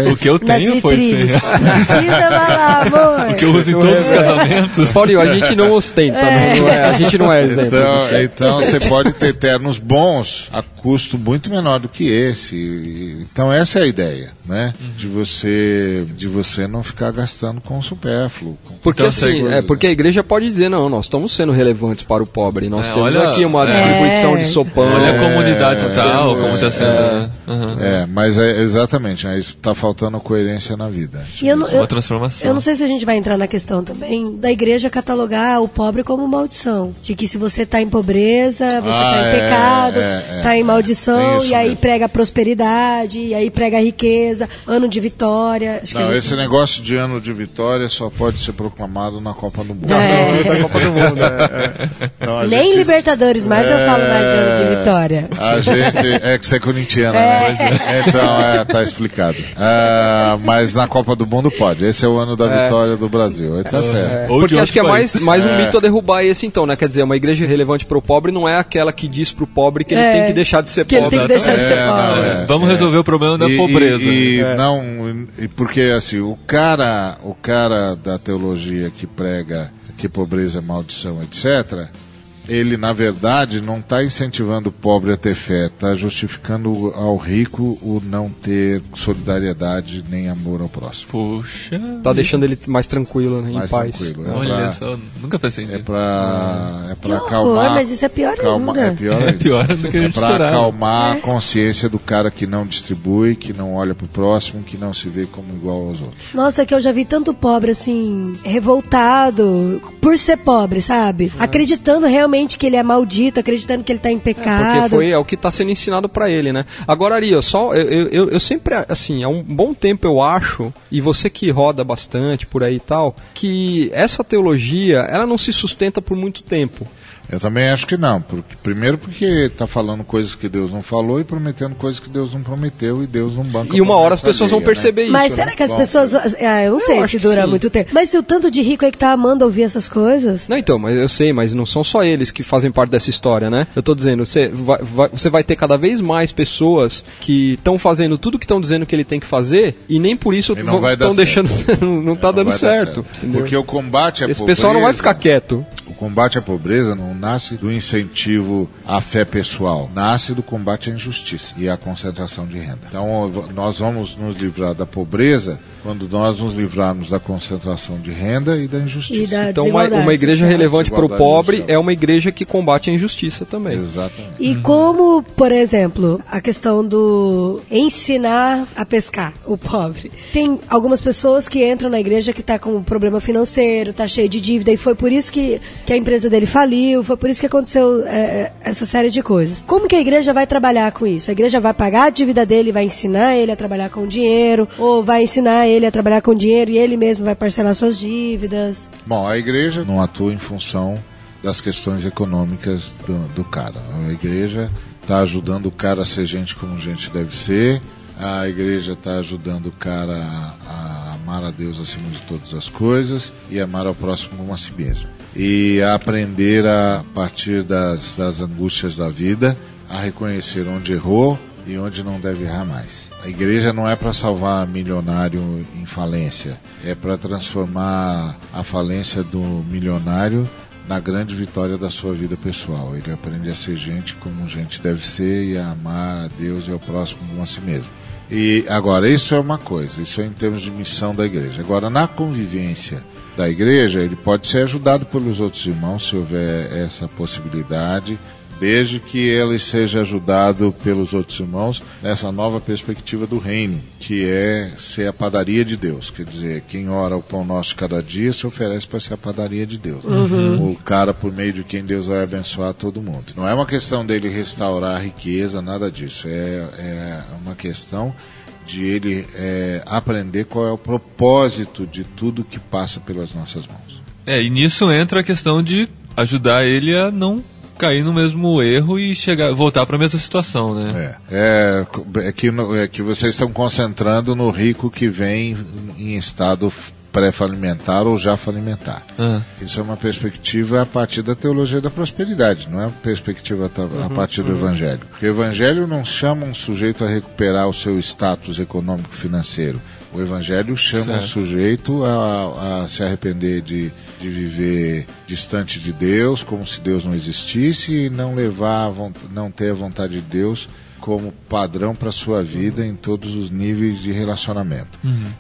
é, O que eu Nas tenho foi de 100 vitrines. reais. Lá, amor. O que eu uso em todos os casamentos. Paulinho, a gente não ostenta, não- não é- a gente não é exemplo. Então, então você pode ter ternos bons a custo muito menor do que esse. Então essa é a ideia, né? De você de você não ficar gastando com o supérfluo. com- Porque Então, assim, coisa- é porque a igreja pode dizer, não, nós estamos sendo relevantes para o pobre. Nós É, temos olha- aqui uma é. distribuição de É. sopão. Olha a comunidade é, tal, é, como está é, sendo. né? Aham. É, mas é exatamente, né? isso está faltando coerência na vida. E eu, não- Uma eu, transformação. eu não sei se a gente vai entrar na questão também da igreja catalogar o pobre como maldição. De que se você está em pobreza, você está Ah, em é, pecado, é, é. está em maldição, e aí mesmo. prega prosperidade, e aí prega riqueza, ano de vitória. Acho Não, gente- esse negócio de ano de vitória só pode ser proclamado na Copa do Mundo. É. [LAUGHS] da Copa do Mundo. A Nem gente- Libertadores mais eu falo mais de ano de vitória. A gente é que você é corintiana, né? Então, é, tá explicado. Ah, mas na Copa do Mundo pode. Esse é o ano da É. vitória do Brasil. Aí tá certo. Ou de Porque acho que é mais, mais um É. mito a derrubar esse então, né? Quer dizer, uma igreja relevante para o pobre não é aquela que diz para o pobre que ele É. tem que deixar de ser Que ele pobre. tem que deixar de ser É, pobre. não, é. Vamos resolver o problema da E- pobreza. E, e É. não, e porque assim, o cara, o cara da teologia que prega que pobreza é maldição, etc. Ele, na verdade, não está incentivando o pobre a ter fé, está justificando ao rico o não ter solidariedade nem amor ao próximo. Puxa. Tá deixando ele mais tranquilo, né, em Mais paz. tranquilo. É Olha pra- só, nunca pensei É nisso. para é Que pra horror, acalmar. mas isso é pior calma, ainda. é pior [LAUGHS] É pior do que a É para acalmar a consciência do cara que não distribui, que não olha pro próximo, que não se vê como igual aos outros. Nossa, que eu já vi tanto pobre assim, revoltado por ser pobre, sabe? Acreditando realmente que ele é maldito, acreditando que ele tá em pecado. Porque foi é o que está sendo ensinado para ele, né? Agora, Ari, eu só eu, eu- eu sempre assim, há um bom tempo eu acho, e você que roda bastante por aí e tal, que essa teologia, ela não se sustenta por muito tempo. Eu também acho que não. Porque, primeiro porque está falando coisas que Deus não falou e prometendo coisas que Deus não prometeu e Deus não banca. E uma hora as pessoas vão alheia, né? perceber isso. Mas né? será que as Bom, pessoas. Ah, eu não sei acho se que dura muito tempo. Mas tem o tanto de rico aí que tá amando ouvir essas coisas. Não, então, mas eu sei, mas não são só eles que fazem parte dessa história, né? Eu tô dizendo, você vai, vai- você vai ter cada vez mais pessoas que estão fazendo tudo que estão dizendo que ele tem que fazer e nem por isso estão deixando. [LAUGHS] não, não tá Não dando certo. entendeu? Porque o combate à Esse pobreza. pessoal não vai ficar quieto. O combate à pobreza não nasce do incentivo à fé pessoal, nasce do combate à injustiça e à concentração de renda. Então, nós vamos nos livrar da pobreza quando nós nos livrarmos da concentração de renda e da injustiça. E da Então, uma, uma igreja relevante para o pobre social. é uma igreja que combate a injustiça também. Exatamente. E como, por exemplo, a questão do ensinar a pescar o pobre. Tem algumas pessoas que entram na igreja que tá com um problema financeiro, tá cheio de dívida, e foi por isso que, que a empresa dele faliu, foi por isso que aconteceu é, essa série de coisas. Como que a igreja vai trabalhar com isso? A igreja vai pagar a dívida dele, vai ensinar ele a trabalhar com dinheiro, ou vai ensinar ele a trabalhar com dinheiro e ele mesmo vai parcelar suas dívidas? Bom, a igreja não atua em função das questões econômicas do, do cara. A igreja está ajudando o cara a ser gente como gente deve ser. A igreja está ajudando o cara a, a amar a Deus acima de todas as coisas e amar ao próximo como a si mesmo. E aprender a partir das, das angústias da vida a reconhecer onde errou e onde não deve errar mais. A igreja não é para salvar milionário em falência, é para transformar a falência do milionário na grande vitória da sua vida pessoal. Ele aprende a ser gente como gente deve ser e a amar a Deus e ao próximo como a si mesmo. E agora, isso é uma coisa, isso é em termos de missão da igreja. Agora, na convivência da igreja, ele pode ser ajudado pelos outros irmãos, se houver essa possibilidade, desde que ele seja ajudado pelos outros irmãos nessa nova perspectiva do reino, que é ser a padaria de Deus. Quer dizer, quem ora o pão nosso cada dia se oferece para ser a padaria de Deus. O cara por meio de quem Deus vai abençoar todo mundo. Não é uma questão dele restaurar a riqueza, nada disso. É, é uma questão de ele é, aprender qual é o propósito de tudo que passa pelas nossas mãos. É, e nisso entra a questão de ajudar ele a não cair no mesmo erro e chegar, voltar para a mesma situação, né? É, é, é, que, é que vocês estão concentrando no rico que vem em estado pré-falimentar ou já falimentar. Ah. Isso é uma perspectiva a partir da teologia da prosperidade, não é uma perspectiva a partir do evangelho. Porque o evangelho não chama um sujeito a recuperar o seu status econômico financeiro. O evangelho chama o Certo. sujeito a, a se arrepender de, de viver distante de Deus, como se Deus não existisse, e não levar, não ter a vontade de Deus como padrão para sua vida em todos os níveis de relacionamento.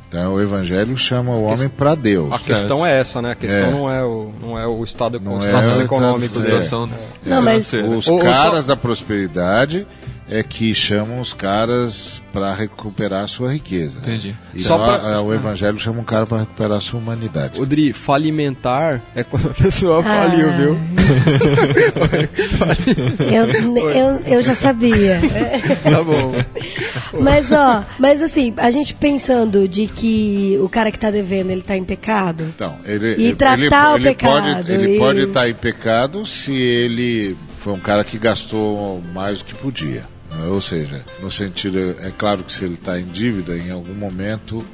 Então o evangelho chama o homem para Deus. A questão é essa, né? A questão É. não, é o, não é o estado, Não o é status o econômico status- dele. Situação Não, mas- financeira. Os ou caras só- da prosperidade é que chamam os caras para recuperar a sua riqueza. Entendi. E Só pra- é, o evangelho chama um cara para recuperar a sua humanidade. O Dri, falimentar é quando a pessoa Ah. faliu, viu? [LAUGHS] Eu, eu, eu já sabia. [LAUGHS] Tá bom. Mas, ó, mas assim, a gente pensando de que o cara que tá devendo, ele tá em pecado. Então, ele, E ele- tratar o ele pecado, Pode, ele e- pode estar em pecado se ele foi um cara que gastou mais do que podia. Ou seja, no sentido, é claro que se ele está em dívida, em algum momento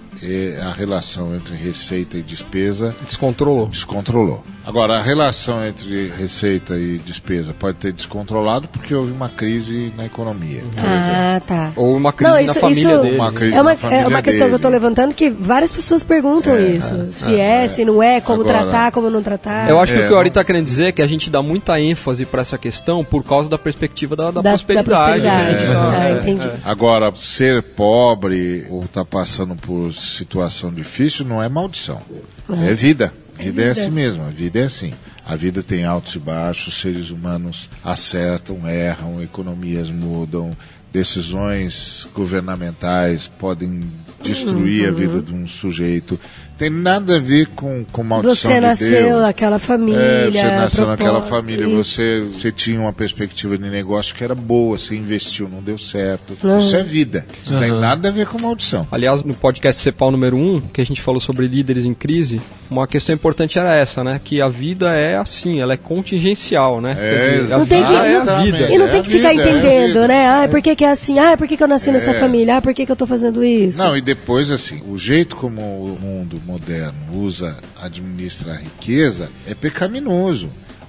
a relação entre receita e despesa Descontrolou. descontrolou. Agora, a relação entre receita e despesa pode ter descontrolado porque houve uma crise na economia. por exemplo. Ah, tá. Ou uma crise Não, na isso, família isso dele. Uma crise é uma, na família é uma questão que eu tô dele. levantando que várias pessoas perguntam isso. Se é, se não é, como Agora- tratar, como não tratar. Eu acho que É, o que o Ari não- está querendo dizer é que a gente dá muita ênfase para essa questão por causa da perspectiva da, da da, prosperidade. Da prosperidade. né? Ah, É, entendi. Agora, ser pobre ou estar passando por situação difícil não é maldição. É vida. Vida é assim mesmo. A vida é assim. A vida tem altos e baixos, seres humanos acertam, erram, economias mudam, decisões governamentais podem destruir a vida de um sujeito. Tem nada a ver com, com maldição Você de nasceu Deus. naquela família. É, você nasceu naquela família, você, você tinha uma perspectiva de negócio que era boa, você investiu, não deu certo. Uhum. Isso é vida. Isso não tem nada a ver com maldição. Aliás, no podcast Cepal número 1, que a gente falou sobre líderes em crise, uma questão importante era essa, né? Que a vida é assim, ela é contingencial, né? É, a Não tem que- vida é a exatamente. vida. E não É tem a que ficar vida, é a entendendo, vida. né? Ah, por que, que é assim? Ah, por que, que eu nasci nessa família? Ah, por que, que eu tô fazendo isso? Não, e depois, assim, o jeito como o mundo moderno usa, administra riqueza é pecaminoso.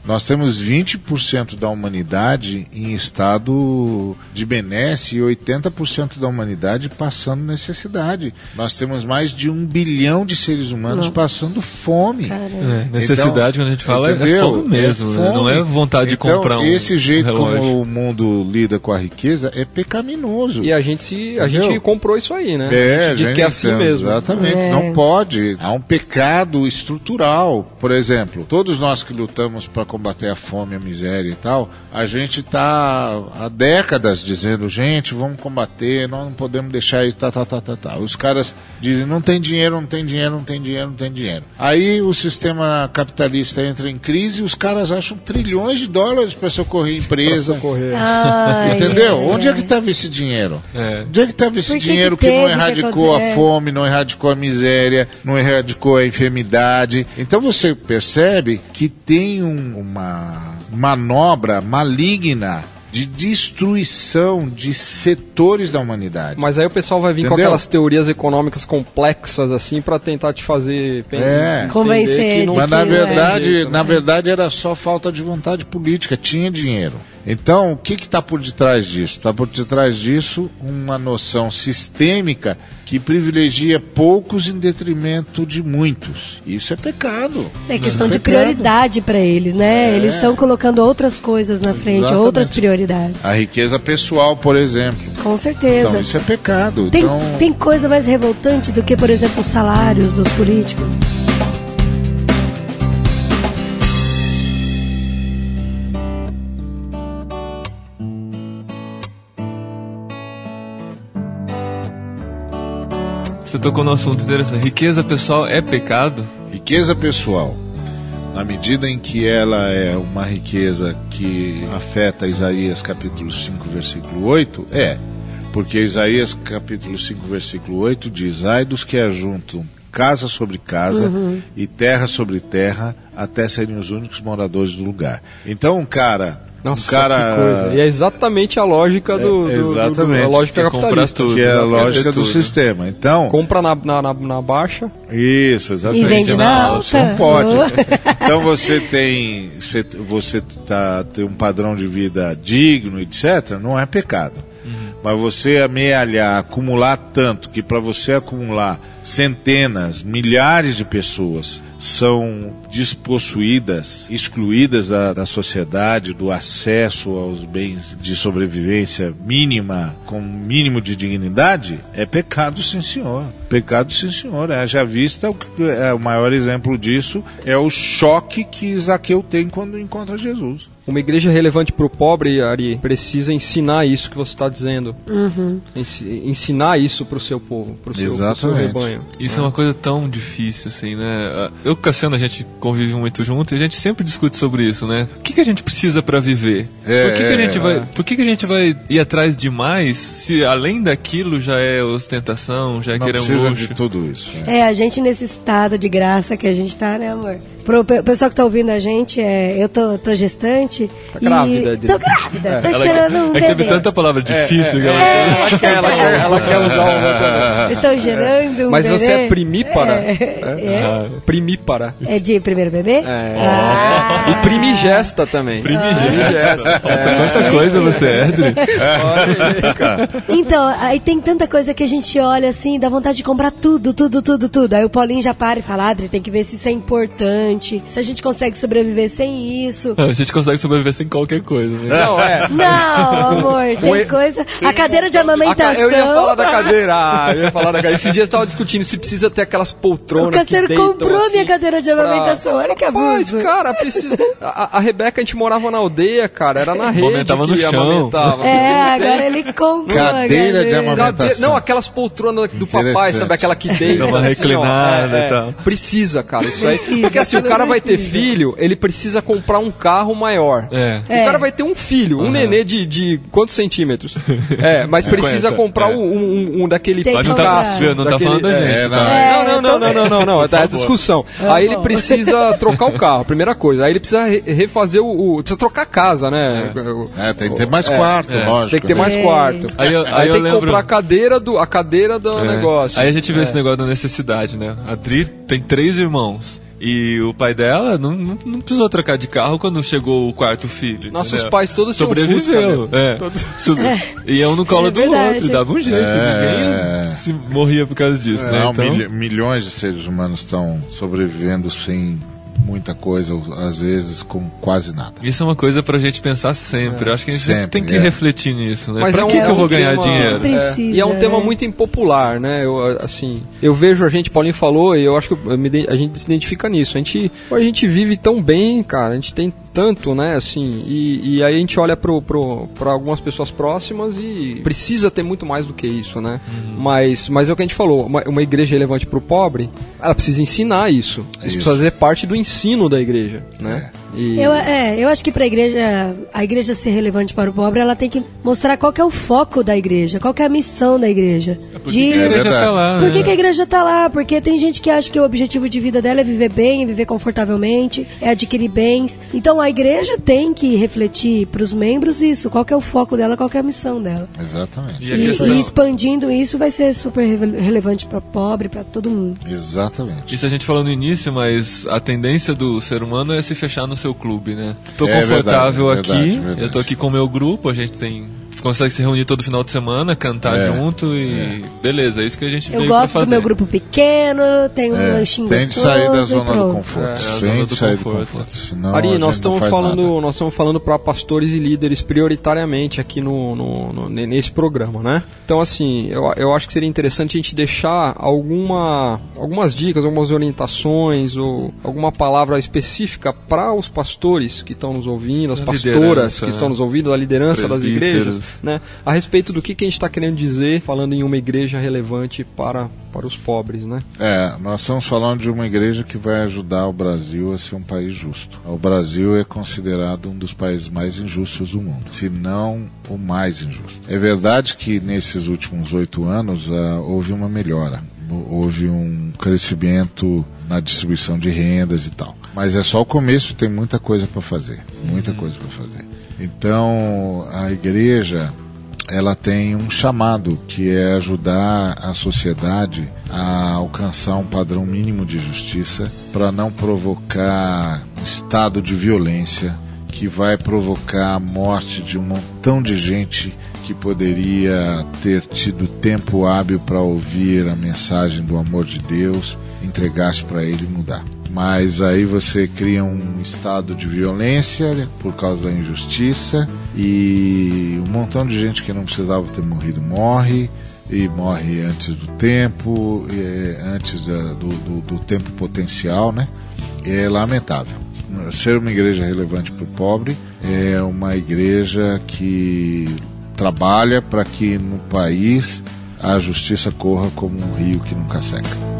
Nós temos 20% da humanidade em estado de benesse e 80% da humanidade passando necessidade. Nós temos mais de um bilhão de seres humanos passando fome. É, necessidade, quando a gente fala, é entendeu? fome mesmo, né? Não é vontade de Então, comprar um Esse jeito relógio. como o mundo lida com a riqueza é pecaminoso. E a gente se. A gente comprou isso aí, né? É, a gente diz que é assim então, mesmo. Exatamente, É. não pode. Há um pecado estrutural. Por exemplo, todos nós que lutamos para combater a fome, a miséria e tal, a gente está há décadas dizendo, gente, vamos combater, nós não podemos deixar isso, tá, tá, tá, tá, tá. Os caras dizem, não tem dinheiro, não tem dinheiro, não tem dinheiro, não tem dinheiro. Aí o sistema capitalista entra em crise e os caras acham trilhões de dólares para socorrer a empresa. Socorrer. Ai, Entendeu? ai, Onde é que estava esse dinheiro? É. Onde é que estava esse que dinheiro que que, não teve que erradicou a fome, não erradicou a miséria, não erradicou a enfermidade? Então você percebe que tem um- uma manobra maligna de destruição de setores da humanidade. Mas aí o pessoal vai vir com Entendeu? aquelas teorias econômicas complexas, assim, pra tentar te fazer É. Convencer que não de Mas na que, verdade, jeito, na verdade era só falta de vontade política, tinha dinheiro. Então, o que está por detrás disso? Está por detrás disso uma noção sistêmica que privilegia poucos em detrimento de muitos. Isso é pecado. É questão Isso de é pecado. prioridade para eles, né? É. Eles estão colocando outras coisas na frente, Exatamente. outras prioridades. A riqueza pessoal, por exemplo. Com certeza. Então, isso é pecado. Tem, então, tem coisa mais revoltante do que, por exemplo, os salários dos políticos? Você tocou no assunto interessante. Riqueza pessoal é pecado? riqueza pessoal, na medida em que ela é uma riqueza que afeta Isaías capítulo 5, versículo 8, é. Porque Isaías capítulo 5, versículo 8 diz: Ai dos que ajuntam casa sobre casa e terra sobre terra, até serem os únicos moradores do lugar. Então, um cara Nossa, um cara que coisa. E é exatamente a lógica do, do- É, do- do- exatamente. a lógica Que compra capitalista. tudo. que é a Quer lógica do sistema. Então, Compra na, na, na, na baixa. Isso, exatamente. E vende na Você alta. Não pode. [LAUGHS] Então você tem, você, você tá, tem um padrão de vida digno, etc., não é pecado. Mas você amealhar, acumular tanto que para você acumular centenas, milhares de pessoas são despossuídas, excluídas da, da sociedade, do acesso aos bens de sobrevivência mínima, com mínimo de dignidade, é pecado, sim senhor. Pecado, sim senhor. É, já vista, o, é, o maior exemplo disso é o choque que Zaqueu tem quando encontra Jesus. Uma igreja relevante para o pobre, Ari, precisa ensinar isso que você está dizendo. Ensi- ensinar isso para o seu povo, para o seu, pro seu rebanho. Isso é uma coisa tão difícil, assim, né? Eu e o Cassiano, a gente convive muito junto e a gente sempre discute sobre isso, né? O que, que a gente precisa pra viver? É, por que, que a é, gente é. vai, por que, que a gente vai ir atrás de mais se além daquilo já é ostentação, já é Não querer um precisa luxo? de tudo isso. né? É, a gente nesse estado de graça que a gente tá, né, amor? Pro pe- pessoal que tá ouvindo a gente, é, eu tô, tô gestante. Tá e- grávida, Adri. Tô grávida, tô Ela esperando um é que teve bebê. tanta palavra difícil que ela Ela quer, ela quer, ela quer usar o Estou gerando um Mas bebê. você é primípara? É, Primípara. é. É de primeiro bebê? É. Ah. Primigesta também. Primigesta. Quanta coisa você é, Adri. [LAUGHS] Então, aí tem tanta coisa que a gente olha assim, dá vontade de comprar tudo, tudo, tudo, tudo. Aí o Paulinho já para e fala, Adri, tem que ver se isso é importante, se a gente consegue sobreviver sem isso. A gente consegue sobreviver sem qualquer coisa, né? Não, é. Não, amor, [LAUGHS] tem Oi. coisa. A cadeira de ca- amamentação. eu ia falar da cadeira. [LAUGHS] Ah, eu ia falar da cadeira. Esses dias eu tava discutindo se precisa ter aquelas poltronas. O deitam comprou assim minha cadeira de amamentação, olha que abuso. cara, precisa. A, a Rebeca, a gente morava na aldeia, cara. Era na rede Amamentava que no chão. amamentava. É, agora ele comprou Cadeira de amamentação. Não, aquelas poltronas do papai, sabe? Aquela que deita. Uma assim, reclinada É, é. e tal. Precisa, cara. Isso aí. Precisa, Porque assim, o cara vai ter precisa. filho, ele precisa comprar um carro maior. É. O cara vai ter um filho, um nenê de, de quantos centímetros? É, mas precisa 50, comprar é. um, um, um daquele que Mas não tá, não tá falando da é, gente, é, tá? É, não, não, não, não, não, não, tá, é discussão. Aí ele precisa trocar o carro, primeira coisa. Aí ele precisa re- refazer o, o- Precisa trocar a casa, né? O- É, tem que ter mais É, quarto, é. lógico. Tem que ter né? mais É. quarto. Aí eu- Aí, aí eu tem que lembro- comprar a cadeira do, a cadeira do É. negócio. Aí a gente vê esse negócio da necessidade, né? A Dri tem três irmãos. E o pai dela não, não, não precisou trocar de carro quando chegou o quarto filho. Nossos entendeu? pais todos sobreviveu. Fusca, é. Sub- E um no colo É do outro, dava um jeito. É. Ninguém se morria por causa disso, né? Não, Então, milhões de seres humanos estão sobrevivendo sem muita coisa, às vezes com quase nada. Isso é uma coisa pra gente pensar sempre. Eu acho que a gente sempre tem que é. refletir nisso, né? Mas pra é um, que, que é eu vou ganhar tema- dinheiro? Precisa, é, e é um tema né? muito impopular, né? Eu, assim, eu vejo a gente, Paulinho falou, e eu acho que eu me ide- a gente se identifica nisso. A gente, a gente vive tão bem, cara, a gente tem tanto, né, assim, e, e aí a gente olha pro, pro, pra algumas pessoas próximas e precisa ter muito mais do que isso, né? Uhum. Mas, mas é o que a gente falou, uma, uma igreja relevante pro pobre, ela precisa ensinar isso. Isso, Isso. precisa fazer parte do ensino da igreja, né? E- Eu, é, eu acho que para a igreja, a igreja ser relevante para o pobre, ela tem que mostrar qual que é o foco da igreja, qual que é a missão da igreja. Porque De- a igreja verdade. tá lá, Por né? que, que a igreja tá lá? Porque tem gente que acha que o objetivo de vida dela é viver bem, é viver confortavelmente, é adquirir bens. Então a igreja tem que refletir para os membros isso, qual que é o foco dela, qual que é a missão dela. Exatamente. E E, questão... e expandindo isso vai ser super rele- relevante para pobre, para todo mundo. Exatamente. Isso a gente falou no início, mas a tendência do ser humano é se fechar no seu clube, né? Tô É confortável verdade, aqui, verdade, verdade. eu tô aqui com o meu grupo, a gente tem. Você consegue se reunir todo final de semana, cantar É, junto e. Beleza, é isso que a gente Eu veio pra gosto fazer. do meu grupo pequeno, tenho um É, lanchinho tem de sair da zona do conforto. É, tem de do sair do conforto. Senão Ari, nós estamos falando, nada. nós estamos falando para pastores e líderes prioritariamente aqui no, no- no- ne- nesse programa, né? Então, assim, eu, eu acho que seria interessante a gente deixar alguma, algumas dicas, algumas orientações ou alguma palavra específica para os pastores que estão nos ouvindo, as pastoras que né? estão nos ouvindo, a liderança das Presbíteros. Né? A respeito do que, que a gente está querendo dizer falando em uma igreja relevante para, para os pobres, né? É, nós estamos falando de uma igreja que vai ajudar o Brasil a ser um país justo. O Brasil é considerado um dos países mais injustos do mundo, se não o mais injusto. É verdade que nesses últimos oito anos ah, houve uma melhora, houve um crescimento na distribuição de rendas e tal. Mas é só o começo, tem muita coisa para fazer, muita coisa para fazer. Então, a igreja ela tem um chamado que é ajudar a sociedade a alcançar um padrão mínimo de justiça para não provocar um estado de violência que vai provocar a morte de um montão de gente que poderia ter tido tempo hábil para ouvir a mensagem do amor de Deus, entregar-se para ele e mudar. Mas aí você cria um estado de violência por causa da injustiça e um montão de gente que não precisava ter morrido morre e morre antes do tempo, é, antes do, do, do tempo potencial, né? É lamentável. Ser uma igreja relevante para o pobre é uma igreja que trabalha para que no país a justiça corra como um rio que nunca seca.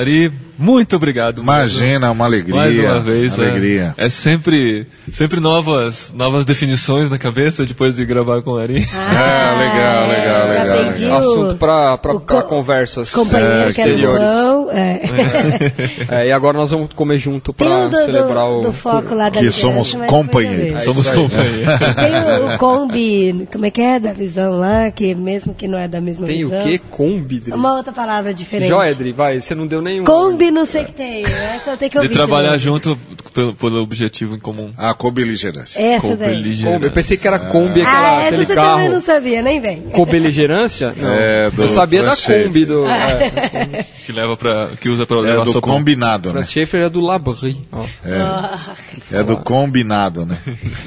Ari, muito obrigado. Imagina, uma alegria. Mais uma vez. Uma alegria. É, é, sempre, sempre novas, novas definições na cabeça depois de gravar com o Ari. Ah, legal, legal, já legal. legal. o- Assunto para co- conversas é, que exteriores. É. [LAUGHS] É, e agora nós vamos comer junto Tem para celebrar do, o. do foco lá da Que somos companheiros. Somos aí. companheiros. [LAUGHS] Tem o, o Kombi, como é que é, da visão lá, que mesmo que não é da mesma Tem visão. o quê? Kombi? Uma outra palavra diferente. Joedri, vai, você não deu nenhum. Kombi não sei o que tem. Essa eu tenho que De ouvir. trabalhar de novo. junto pelo, pelo objetivo em comum. A cobeligerância. Essa. Cobeligerância. Kombi, eu pensei que era Kombi, aquela, Ah, essa aquele você também não carro. sabia, nem vem. Cobeligerância? Não. É, do eu sabia da Kombi do. Ah. É, [LAUGHS] Que leva para que usa para É levar do sopa. combinado, né? Franz Schaeffer é do Labri. ó. É do combinado, né?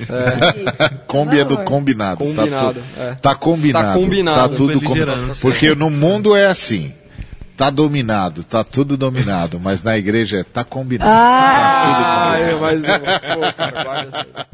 [LAUGHS] Kombi é do combinado. Combinado, Tá, tu- é. tá combinado. Tá combinado. Tá tudo combinado. Porque no mundo é assim. Tá dominado, tá tudo dominado, mas na igreja é tá combinado. Ah, Ah, é, mas. Pô, cara, guarda.